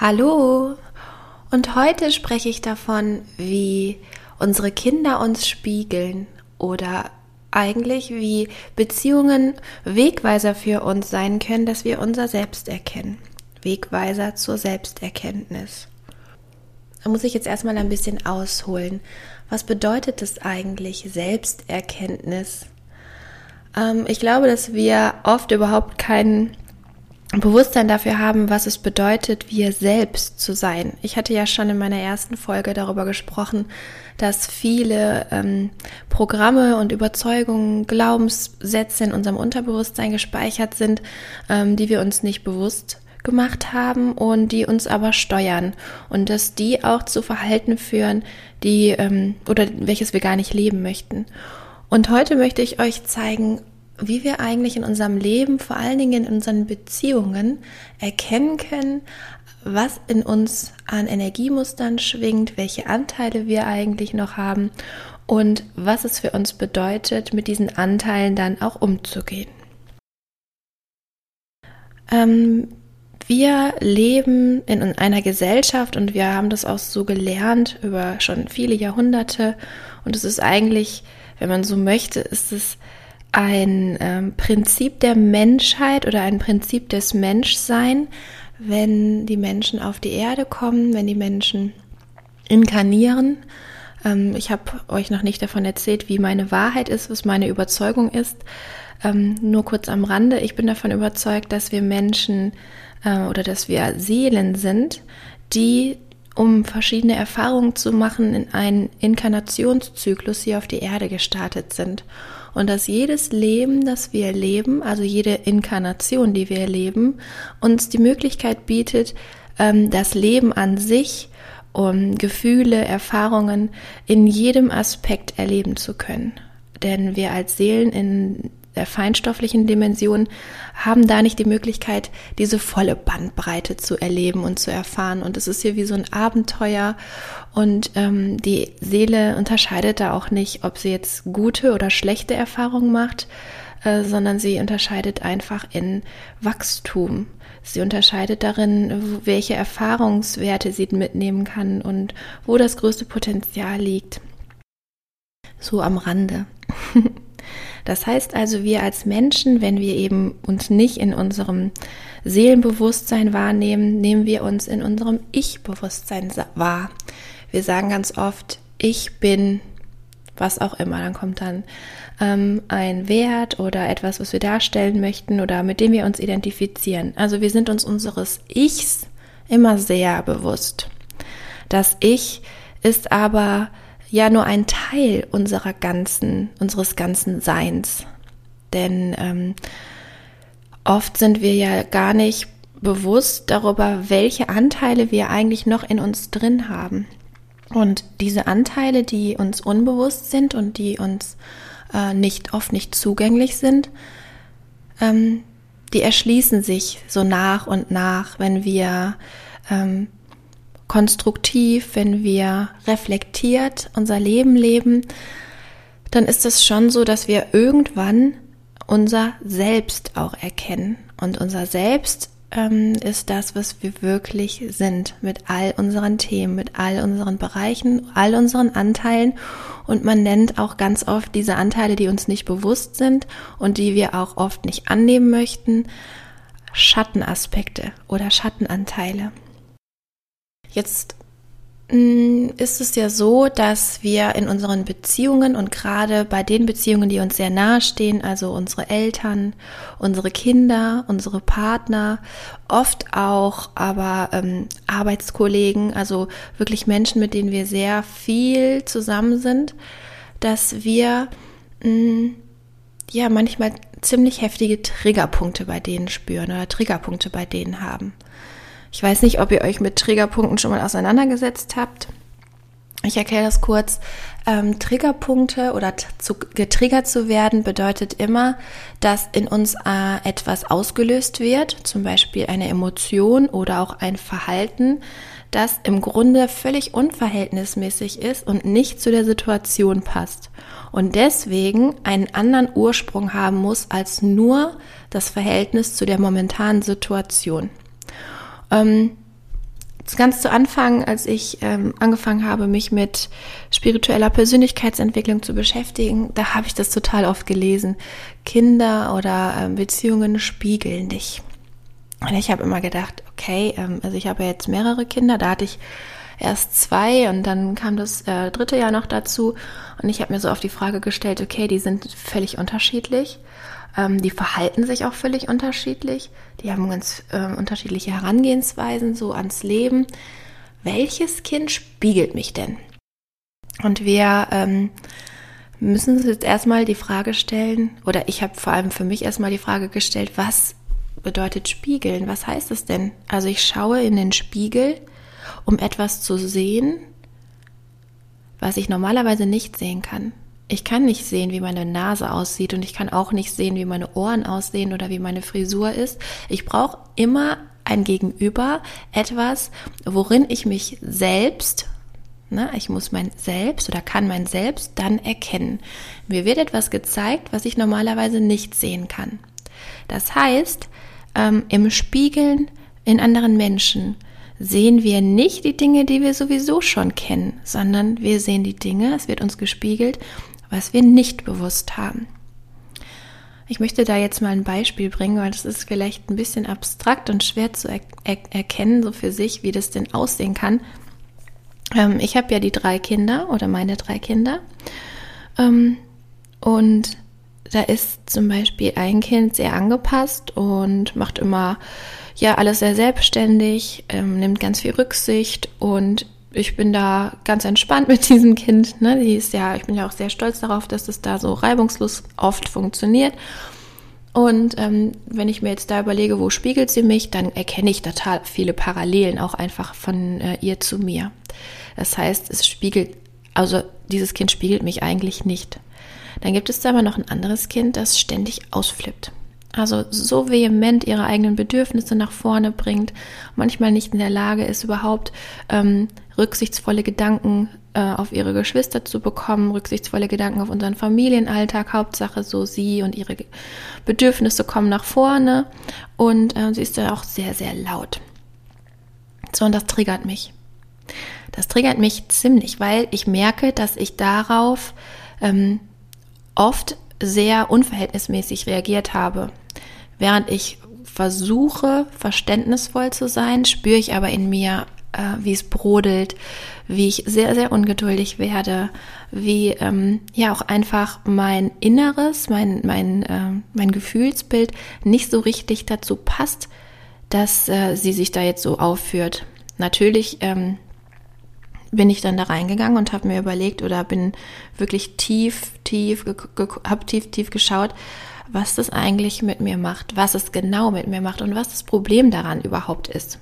Hallo! Und heute spreche ich davon, wie unsere Kinder uns spiegeln oder eigentlich wie Beziehungen Wegweiser für uns sein können, dass wir unser Selbst erkennen. Wegweiser zur Selbsterkenntnis. Da muss ich jetzt erstmal ein bisschen ausholen. Was bedeutet es eigentlich, Selbsterkenntnis? Ähm, ich glaube, dass wir oft überhaupt keinen Bewusstsein dafür haben, was es bedeutet, wir selbst zu sein. Ich hatte ja schon in meiner ersten Folge darüber gesprochen, dass viele ähm, Programme und Überzeugungen, Glaubenssätze in unserem Unterbewusstsein gespeichert sind, ähm, die wir uns nicht bewusst gemacht haben und die uns aber steuern und dass die auch zu Verhalten führen, die ähm, oder welches wir gar nicht leben möchten. Und heute möchte ich euch zeigen, wie wir eigentlich in unserem Leben, vor allen Dingen in unseren Beziehungen, erkennen können, was in uns an Energiemustern schwingt, welche Anteile wir eigentlich noch haben und was es für uns bedeutet, mit diesen Anteilen dann auch umzugehen. Ähm, wir leben in einer Gesellschaft und wir haben das auch so gelernt über schon viele Jahrhunderte und es ist eigentlich, wenn man so möchte, ist es ein ähm, Prinzip der Menschheit oder ein Prinzip des Menschsein, wenn die Menschen auf die Erde kommen, wenn die Menschen inkarnieren. Ähm, ich habe euch noch nicht davon erzählt, wie meine Wahrheit ist, was meine Überzeugung ist. Ähm, nur kurz am Rande, ich bin davon überzeugt, dass wir Menschen äh, oder dass wir Seelen sind, die um verschiedene Erfahrungen zu machen, in einen Inkarnationszyklus hier auf die Erde gestartet sind und dass jedes Leben, das wir leben, also jede Inkarnation, die wir erleben, uns die Möglichkeit bietet, ähm, das Leben an sich, um Gefühle, Erfahrungen in jedem Aspekt erleben zu können. Denn wir als Seelen in der feinstofflichen Dimension haben da nicht die Möglichkeit, diese volle Bandbreite zu erleben und zu erfahren. Und es ist hier wie so ein Abenteuer und ähm, die Seele unterscheidet da auch nicht, ob sie jetzt gute oder schlechte Erfahrungen macht, äh, sondern sie unterscheidet einfach in Wachstum. Sie unterscheidet darin, welche Erfahrungswerte sie mitnehmen kann und wo das größte Potenzial liegt. So am Rande. Das heißt also, wir als Menschen, wenn wir eben uns nicht in unserem Seelenbewusstsein wahrnehmen, nehmen wir uns in unserem Ich-Bewusstsein wahr. Wir sagen ganz oft, ich bin was auch immer. Dann kommt dann ähm, ein Wert oder etwas, was wir darstellen möchten oder mit dem wir uns identifizieren. Also wir sind uns unseres Ichs immer sehr bewusst. Das Ich ist aber ja nur ein Teil unserer ganzen, unseres ganzen Seins. Denn ähm, oft sind wir ja gar nicht bewusst darüber, welche Anteile wir eigentlich noch in uns drin haben. Und diese Anteile, die uns unbewusst sind und die uns äh, nicht oft nicht zugänglich sind, ähm, die erschließen sich so nach und nach, wenn wir ähm, konstruktiv, wenn wir reflektiert unser Leben leben, dann ist es schon so, dass wir irgendwann unser Selbst auch erkennen. Und unser Selbst ähm, ist das, was wir wirklich sind, mit all unseren Themen, mit all unseren Bereichen, all unseren Anteilen. Und man nennt auch ganz oft diese Anteile, die uns nicht bewusst sind und die wir auch oft nicht annehmen möchten, Schattenaspekte oder Schattenanteile. Jetzt ist es ja so, dass wir in unseren Beziehungen und gerade bei den Beziehungen, die uns sehr nahe stehen, also unsere Eltern, unsere Kinder, unsere Partner, oft auch aber ähm, Arbeitskollegen, also wirklich Menschen, mit denen wir sehr viel zusammen sind, dass wir mh, mm, ja manchmal ziemlich heftige Triggerpunkte bei denen spüren oder Triggerpunkte bei denen haben. Ich weiß nicht, ob ihr euch mit Triggerpunkten schon mal auseinandergesetzt habt. Ich erkläre das kurz. Ähm, Triggerpunkte oder zu, getriggert zu werden bedeutet immer, dass in uns äh, etwas ausgelöst wird, zum Beispiel eine Emotion oder auch ein Verhalten, das im Grunde völlig unverhältnismäßig ist und nicht zu der Situation passt und deswegen einen anderen Ursprung haben muss als nur das Verhältnis zu der momentanen Situation. Ähm, ganz zu Anfang, als ich ähm, angefangen habe, mich mit spiritueller Persönlichkeitsentwicklung zu beschäftigen, da habe ich das total oft gelesen. Kinder oder ähm, Beziehungen spiegeln dich. Und ich habe immer gedacht, okay, ähm, also ich habe jetzt mehrere Kinder, da hatte ich erst zwei und dann kam das äh, dritte Jahr noch dazu und ich habe mir so auf die Frage gestellt, okay, die sind völlig unterschiedlich, ähm, die verhalten sich auch völlig unterschiedlich, die haben ganz äh, unterschiedliche Herangehensweisen so ans Leben. Welches Kind spiegelt mich denn? Und wir ähm, müssen uns jetzt erstmal die Frage stellen, oder ich habe vor allem für mich erstmal die Frage gestellt, was bedeutet spiegeln? Was heißt es denn? Also ich schaue in den Spiegel, um etwas zu sehen, was ich normalerweise nicht sehen kann. Ich kann nicht sehen, wie meine Nase aussieht und ich kann auch nicht sehen, wie meine Ohren aussehen oder wie meine Frisur ist. Ich brauche immer ein Gegenüber, etwas, worin ich mich selbst, ne, ich muss mein Selbst oder kann mein Selbst dann erkennen. Mir wird etwas gezeigt, was ich normalerweise nicht sehen kann. Das heißt, ähm, im Spiegeln in anderen Menschen sehen wir nicht die Dinge, die wir sowieso schon kennen, sondern wir sehen die Dinge, es wird uns gespiegelt, was wir nicht bewusst haben. Ich möchte da jetzt mal ein Beispiel bringen, weil das ist vielleicht ein bisschen abstrakt und schwer zu er er erkennen, so für sich, wie das denn aussehen kann. Ähm, ich habe ja die drei Kinder oder meine drei Kinder. Ähm, und da ist zum Beispiel ein Kind sehr angepasst und macht immer ja alles sehr selbstständig, ähm, nimmt ganz viel Rücksicht und ich bin da ganz entspannt mit diesem Kind. Ne? Die ist ja, ich bin ja auch sehr stolz darauf, dass es da so reibungslos oft funktioniert. Und ähm, wenn ich mir jetzt da überlege, wo spiegelt sie mich, dann erkenne ich total viele Parallelen auch einfach von äh, ihr zu mir. Das heißt, es spiegelt, also dieses Kind spiegelt mich eigentlich nicht. Dann gibt es da aber noch ein anderes Kind, das ständig ausflippt. Also so vehement ihre eigenen Bedürfnisse nach vorne bringt, manchmal nicht in der Lage ist, überhaupt ähm, rücksichtsvolle Gedanken äh, auf ihre Geschwister zu bekommen, rücksichtsvolle Gedanken auf unseren Familienalltag. Hauptsache so sie und ihre Bedürfnisse kommen nach vorne und äh, sie ist dann auch sehr, sehr laut. So, und das triggert mich. Das triggert mich ziemlich, weil ich merke, dass ich darauf ähm, oft sehr unverhältnismäßig reagiert habe. Während ich versuche, verständnisvoll zu sein, spüre ich aber in mir, äh, wie es brodelt, wie ich sehr, sehr ungeduldig werde, wie ähm, ja auch einfach mein Inneres, mein, mein, äh, mein Gefühlsbild nicht so richtig dazu passt, dass äh, sie sich da jetzt so aufführt. Natürlich ähm, bin ich dann da reingegangen und habe mir überlegt oder bin wirklich tief, tief, habe tief, tief geschaut, was das eigentlich mit mir macht, was es genau mit mir macht und was das Problem daran überhaupt ist.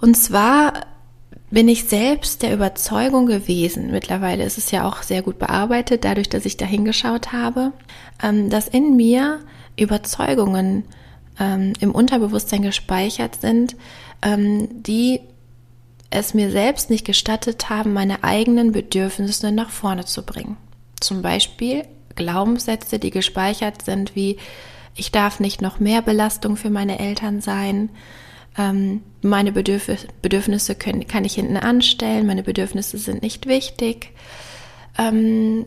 Und zwar bin ich selbst der Überzeugung gewesen, mittlerweile ist es ja auch sehr gut bearbeitet, dadurch, dass ich da hingeschaut habe, ähm, dass in mir Überzeugungen ähm, im Unterbewusstsein gespeichert sind, ähm, die es mir selbst nicht gestattet haben, meine eigenen Bedürfnisse nach vorne zu bringen. Zum Beispiel Glaubenssätze, die gespeichert sind, wie ich darf nicht noch mehr Belastung für meine Eltern sein, ähm, meine Bedürf Bedürfnisse können, kann ich hinten anstellen, meine Bedürfnisse sind nicht wichtig. Ähm,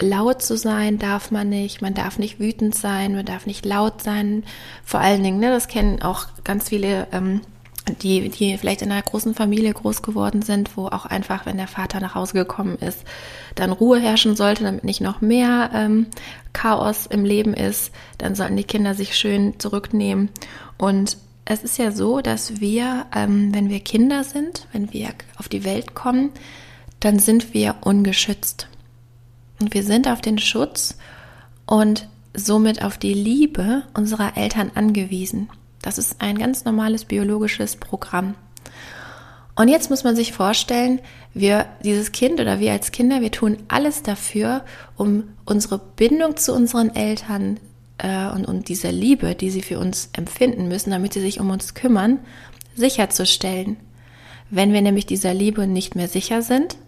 laut zu sein darf man nicht, man darf nicht wütend sein, man darf nicht laut sein. Vor allen Dingen, ne, das kennen auch ganz viele ähm, die, die vielleicht in einer großen Familie groß geworden sind, wo auch einfach, wenn der Vater nach Hause gekommen ist, dann Ruhe herrschen sollte, damit nicht noch mehr ähm, Chaos im Leben ist, dann sollten die Kinder sich schön zurücknehmen. Und es ist ja so, dass wir, ähm, wenn wir Kinder sind, wenn wir auf die Welt kommen, dann sind wir ungeschützt. Und wir sind auf den Schutz und somit auf die Liebe unserer Eltern angewiesen. Das ist ein ganz normales biologisches Programm. Und jetzt muss man sich vorstellen, wir, dieses Kind oder wir als Kinder, wir tun alles dafür, um unsere Bindung zu unseren Eltern äh, und, und diese Liebe, die sie für uns empfinden müssen, damit sie sich um uns kümmern, sicherzustellen. Wenn wir nämlich dieser Liebe nicht mehr sicher sind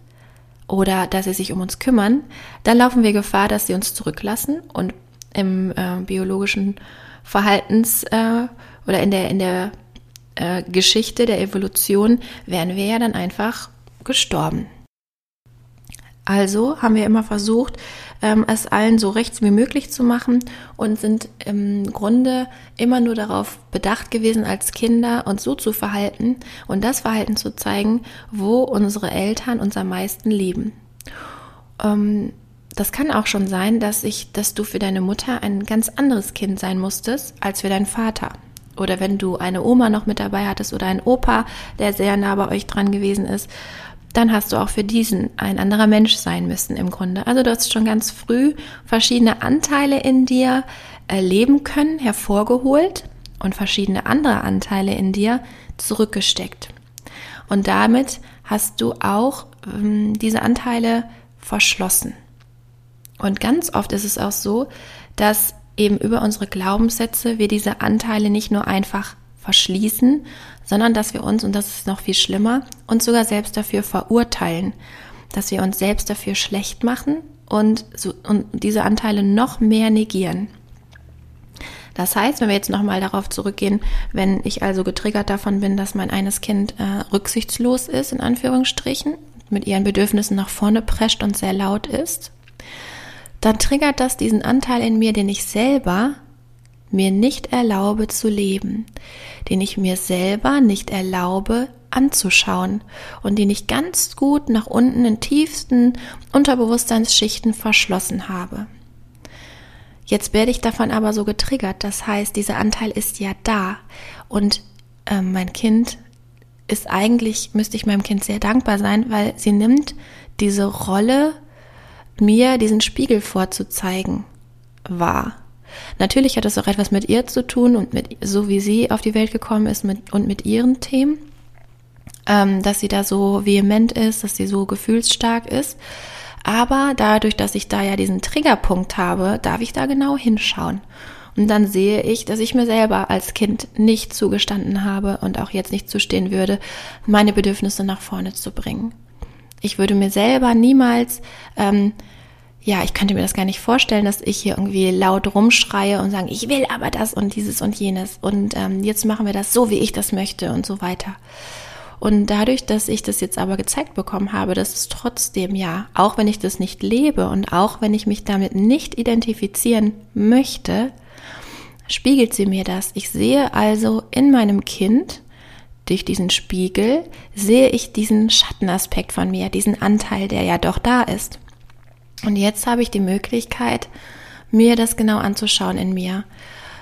oder dass sie sich um uns kümmern, dann laufen wir Gefahr, dass sie uns zurücklassen und im äh, biologischen Verhaltens äh, oder in der, in der äh, Geschichte der Evolution wären wir ja dann einfach gestorben. Also haben wir immer versucht, ähm, es allen so rechts wie möglich zu machen und sind im Grunde immer nur darauf bedacht gewesen, als Kinder uns so zu verhalten und das Verhalten zu zeigen, wo unsere Eltern uns am meisten lieben. Ähm, das kann auch schon sein, dass ich, dass du für deine Mutter ein ganz anderes Kind sein musstest als für deinen Vater. Oder wenn du eine Oma noch mit dabei hattest oder einen Opa, der sehr nah bei euch dran gewesen ist, dann hast du auch für diesen ein anderer Mensch sein müssen im Grunde. Also du hast schon ganz früh verschiedene Anteile in dir erleben können, hervorgeholt und verschiedene andere Anteile in dir zurückgesteckt. Und damit hast du auch ähm, diese Anteile verschlossen. Und ganz oft ist es auch so, dass eben über unsere Glaubenssätze wir diese Anteile nicht nur einfach verschließen, sondern dass wir uns, und das ist noch viel schlimmer, uns sogar selbst dafür verurteilen, dass wir uns selbst dafür schlecht machen und, so, und diese Anteile noch mehr negieren. Das heißt, wenn wir jetzt nochmal darauf zurückgehen, wenn ich also getriggert davon bin, dass mein eines Kind äh, rücksichtslos ist, in Anführungsstrichen, mit ihren Bedürfnissen nach vorne prescht und sehr laut ist, dann triggert das diesen Anteil in mir, den ich selber mir nicht erlaube zu leben, den ich mir selber nicht erlaube anzuschauen und den ich ganz gut nach unten in tiefsten Unterbewusstseinsschichten verschlossen habe. Jetzt werde ich davon aber so getriggert, das heißt, dieser Anteil ist ja da und äh, mein Kind ist eigentlich, müsste ich meinem Kind sehr dankbar sein, weil sie nimmt diese Rolle mir diesen Spiegel vorzuzeigen war. Natürlich hat das auch etwas mit ihr zu tun und mit so wie sie auf die Welt gekommen ist mit, und mit ihren Themen, ähm, dass sie da so vehement ist, dass sie so gefühlsstark ist. Aber dadurch, dass ich da ja diesen Triggerpunkt habe, darf ich da genau hinschauen. Und dann sehe ich, dass ich mir selber als Kind nicht zugestanden habe und auch jetzt nicht zustehen würde, meine Bedürfnisse nach vorne zu bringen. Ich würde mir selber niemals, ähm, ja, ich könnte mir das gar nicht vorstellen, dass ich hier irgendwie laut rumschreie und sage, ich will aber das und dieses und jenes und ähm, jetzt machen wir das so, wie ich das möchte und so weiter. Und dadurch, dass ich das jetzt aber gezeigt bekommen habe, dass es trotzdem ja, auch wenn ich das nicht lebe und auch wenn ich mich damit nicht identifizieren möchte, spiegelt sie mir das. Ich sehe also in meinem Kind, durch diesen Spiegel sehe ich diesen Schattenaspekt von mir, diesen Anteil, der ja doch da ist. Und jetzt habe ich die Möglichkeit, mir das genau anzuschauen in mir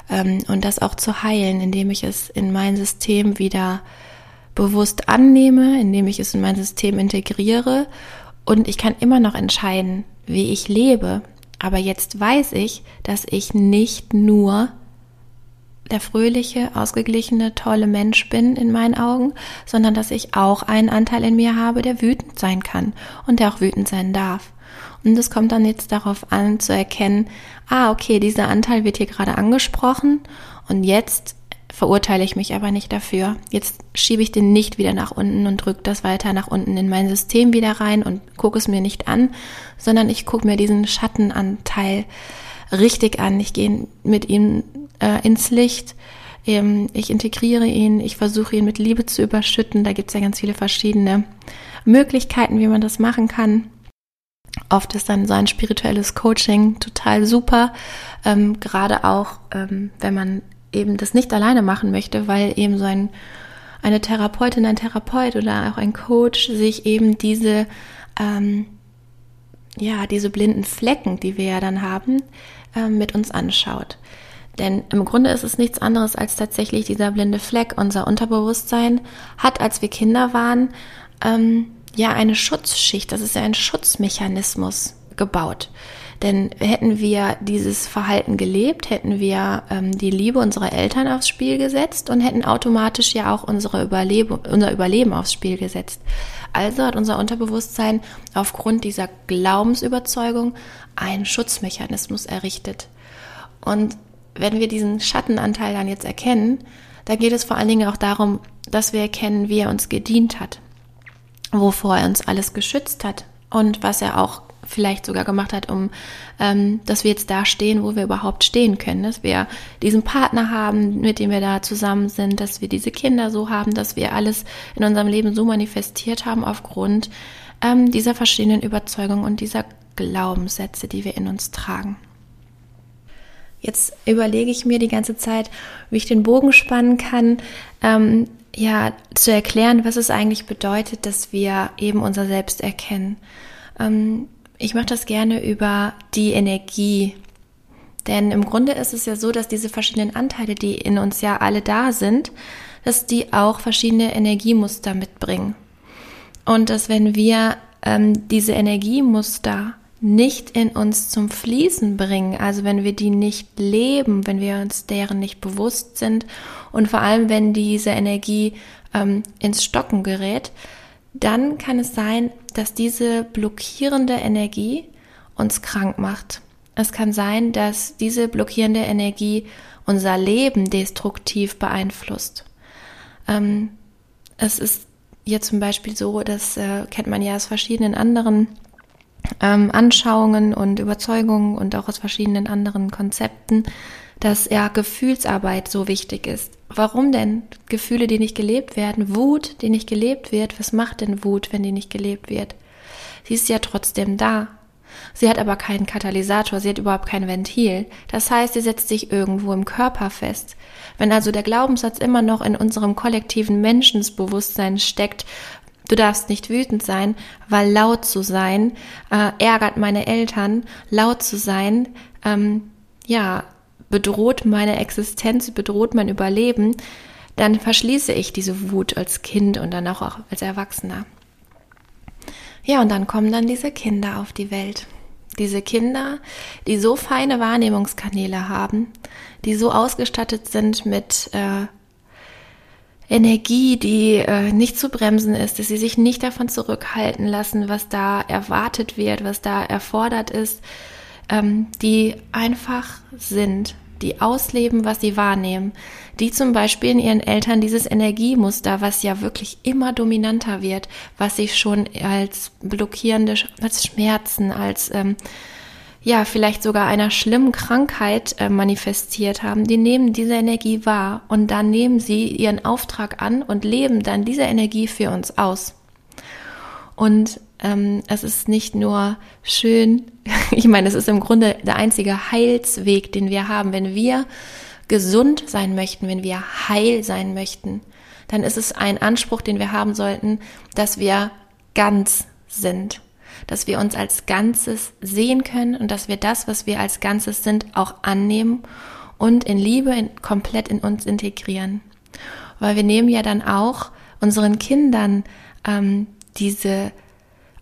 ähm, und das auch zu heilen, indem ich es in mein System wieder bewusst annehme, indem ich es in mein System integriere und ich kann immer noch entscheiden, wie ich lebe. Aber jetzt weiß ich, dass ich nicht nur der fröhliche, ausgeglichene, tolle Mensch bin in meinen Augen, sondern dass ich auch einen Anteil in mir habe, der wütend sein kann und der auch wütend sein darf. Und es kommt dann jetzt darauf an zu erkennen, ah, okay, dieser Anteil wird hier gerade angesprochen und jetzt verurteile ich mich aber nicht dafür. Jetzt schiebe ich den nicht wieder nach unten und drücke das weiter nach unten in mein System wieder rein und gucke es mir nicht an, sondern ich gucke mir diesen Schattenanteil richtig an. Ich gehe mit ihm äh, ins Licht. Ähm, ich integriere ihn, ich versuche ihn mit Liebe zu überschütten. Da gibt es ja ganz viele verschiedene Möglichkeiten, wie man das machen kann. Oft ist dann so ein spirituelles Coaching total super, ähm, gerade auch, ähm, wenn man eben das nicht alleine machen möchte, weil eben so ein, eine Therapeutin, ein Therapeut oder auch ein Coach sich eben diese, ähm, ja, diese blinden Flecken, die wir ja dann haben, ähm, mit uns anschaut. Denn im Grunde ist es nichts anderes als tatsächlich dieser blinde Fleck. Unser Unterbewusstsein hat, als wir Kinder waren, ähm, ja eine Schutzschicht, das ist ja ein Schutzmechanismus gebaut. Denn hätten wir dieses Verhalten gelebt, hätten wir ähm, die Liebe unserer Eltern aufs Spiel gesetzt und hätten automatisch ja auch unsere Überleben, unser Überleben aufs Spiel gesetzt. Also hat unser Unterbewusstsein aufgrund dieser Glaubensüberzeugung einen Schutzmechanismus errichtet. Und wenn wir diesen Schattenanteil dann jetzt erkennen, dann geht es vor allen Dingen auch darum, dass wir erkennen, wie er uns gedient hat, wovor er uns alles geschützt hat und was er auch vielleicht sogar gemacht hat, um ähm, dass wir jetzt da stehen, wo wir überhaupt stehen können, dass wir diesen Partner haben, mit dem wir da zusammen sind, dass wir diese Kinder so haben, dass wir alles in unserem Leben so manifestiert haben aufgrund ähm, dieser verschiedenen Überzeugungen und dieser Glaubenssätze, die wir in uns tragen. Jetzt überlege ich mir die ganze Zeit, wie ich den Bogen spannen kann, ähm, ja, zu erklären, was es eigentlich bedeutet, dass wir eben unser Selbst erkennen. Ähm, ich mache das gerne über die Energie. Denn im Grunde ist es ja so, dass diese verschiedenen Anteile, die in uns ja alle da sind, dass die auch verschiedene Energiemuster mitbringen. Und dass wenn wir ähm, diese Energiemuster nicht in uns zum Fließen bringen, also wenn wir die nicht leben, wenn wir uns deren nicht bewusst sind und vor allem wenn diese Energie ähm, ins Stocken gerät, dann kann es sein, dass diese blockierende Energie uns krank macht. Es kann sein, dass diese blockierende Energie unser Leben destruktiv beeinflusst. Ähm, es ist hier zum Beispiel so, das äh, kennt man ja aus verschiedenen anderen ähm, Anschauungen und Überzeugungen und auch aus verschiedenen anderen Konzepten, dass ja Gefühlsarbeit so wichtig ist. Warum denn? Gefühle, die nicht gelebt werden, Wut, die nicht gelebt wird. Was macht denn Wut, wenn die nicht gelebt wird? Sie ist ja trotzdem da. Sie hat aber keinen Katalysator, sie hat überhaupt kein Ventil. Das heißt, sie setzt sich irgendwo im Körper fest. Wenn also der Glaubenssatz immer noch in unserem kollektiven Menschensbewusstsein steckt, du darfst nicht wütend sein, weil laut zu sein äh, ärgert meine Eltern, laut zu sein, ähm, ja, bedroht meine Existenz, bedroht mein Überleben, dann verschließe ich diese Wut als Kind und dann auch als Erwachsener. Ja, und dann kommen dann diese Kinder auf die Welt. Diese Kinder, die so feine Wahrnehmungskanäle haben, die so ausgestattet sind mit äh, Energie, die äh, nicht zu bremsen ist, dass sie sich nicht davon zurückhalten lassen, was da erwartet wird, was da erfordert ist, ähm, die einfach sind, die ausleben, was sie wahrnehmen, die zum Beispiel in ihren Eltern dieses Energiemuster, was ja wirklich immer dominanter wird, was sich schon als blockierende, als Schmerzen, als ähm, ja, vielleicht sogar einer schlimmen Krankheit äh, manifestiert haben, die nehmen diese Energie wahr und dann nehmen sie ihren Auftrag an und leben dann diese Energie für uns aus. Und ähm, es ist nicht nur schön, ich meine, es ist im Grunde der einzige Heilsweg, den wir haben. Wenn wir gesund sein möchten, wenn wir heil sein möchten, dann ist es ein Anspruch, den wir haben sollten, dass wir ganz sind, dass wir uns als Ganzes sehen können und dass wir das, was wir als Ganzes sind, auch annehmen und in Liebe in, komplett in uns integrieren. Weil wir nehmen ja dann auch unseren Kindern ähm, diese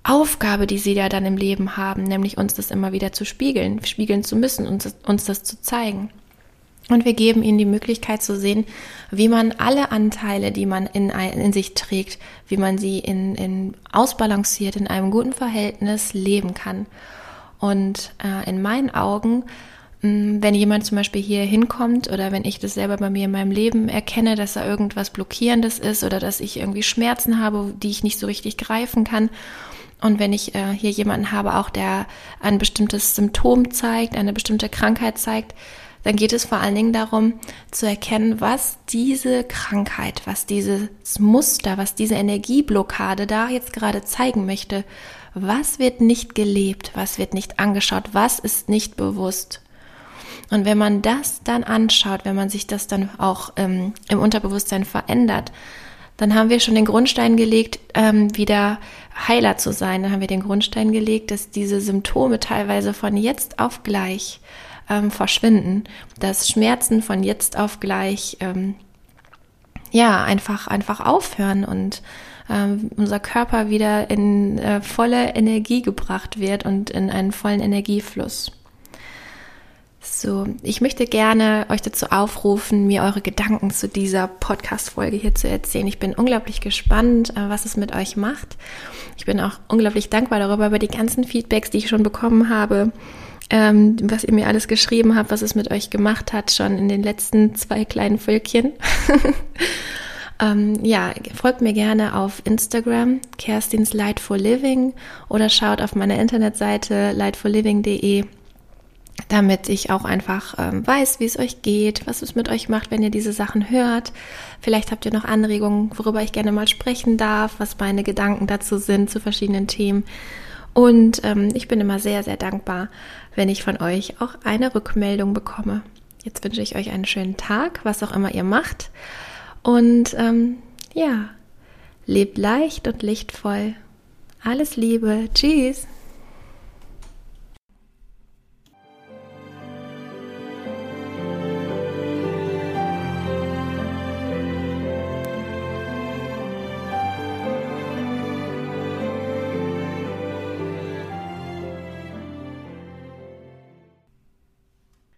Aufgabe, die sie ja dann im Leben haben, nämlich uns das immer wieder zu spiegeln, spiegeln zu müssen, uns, uns das zu zeigen. Und wir geben ihnen die Möglichkeit zu sehen, wie man alle Anteile, die man in, in sich trägt, wie man sie in, in ausbalanciert, in einem guten Verhältnis leben kann. Und äh, in meinen Augen, hm, wenn jemand zum Beispiel hier hinkommt oder wenn ich das selber bei mir in meinem Leben erkenne, dass da irgendwas Blockierendes ist oder dass ich irgendwie Schmerzen habe, die ich nicht so richtig greifen kann und wenn ich äh, hier jemanden habe, auch der ein bestimmtes Symptom zeigt, eine bestimmte Krankheit zeigt, dann geht es vor allen Dingen darum zu erkennen, was diese Krankheit, was dieses Muster, was diese Energieblockade da jetzt gerade zeigen möchte, was wird nicht gelebt, was wird nicht angeschaut, was ist nicht bewusst. Und wenn man das dann anschaut, wenn man sich das dann auch ähm, im Unterbewusstsein verändert, dann haben wir schon den Grundstein gelegt, ähm, wieder Heiler zu sein. Dann haben wir den Grundstein gelegt, dass diese Symptome teilweise von jetzt auf gleich ähm, verschwinden, dass Schmerzen von jetzt auf gleich ähm, ja einfach einfach aufhören und ähm, unser Körper wieder in äh, volle Energie gebracht wird und in einen vollen Energiefluss. So, ich möchte gerne euch dazu aufrufen, mir eure Gedanken zu dieser Podcast-Folge hier zu erzählen. Ich bin unglaublich gespannt, äh, was es mit euch macht. Ich bin auch unglaublich dankbar darüber, über die ganzen Feedbacks, die ich schon bekommen habe, ähm, was ihr mir alles geschrieben habt, was es mit euch gemacht hat, schon in den letzten zwei kleinen Völkchen. ähm, ja, folgt mir gerne auf Instagram, Kerstins Light for Living oder schaut auf meiner Internetseite lightforliving.de damit ich auch einfach ähm, weiß, wie es euch geht, was es mit euch macht, wenn ihr diese Sachen hört. Vielleicht habt ihr noch Anregungen, worüber ich gerne mal sprechen darf, was meine Gedanken dazu sind zu verschiedenen Themen. Und ähm, ich bin immer sehr, sehr dankbar, wenn ich von euch auch eine Rückmeldung bekomme. Jetzt wünsche ich euch einen schönen Tag, was auch immer ihr macht. Und ähm, ja, lebt leicht und lichtvoll. Alles Liebe. Tschüss.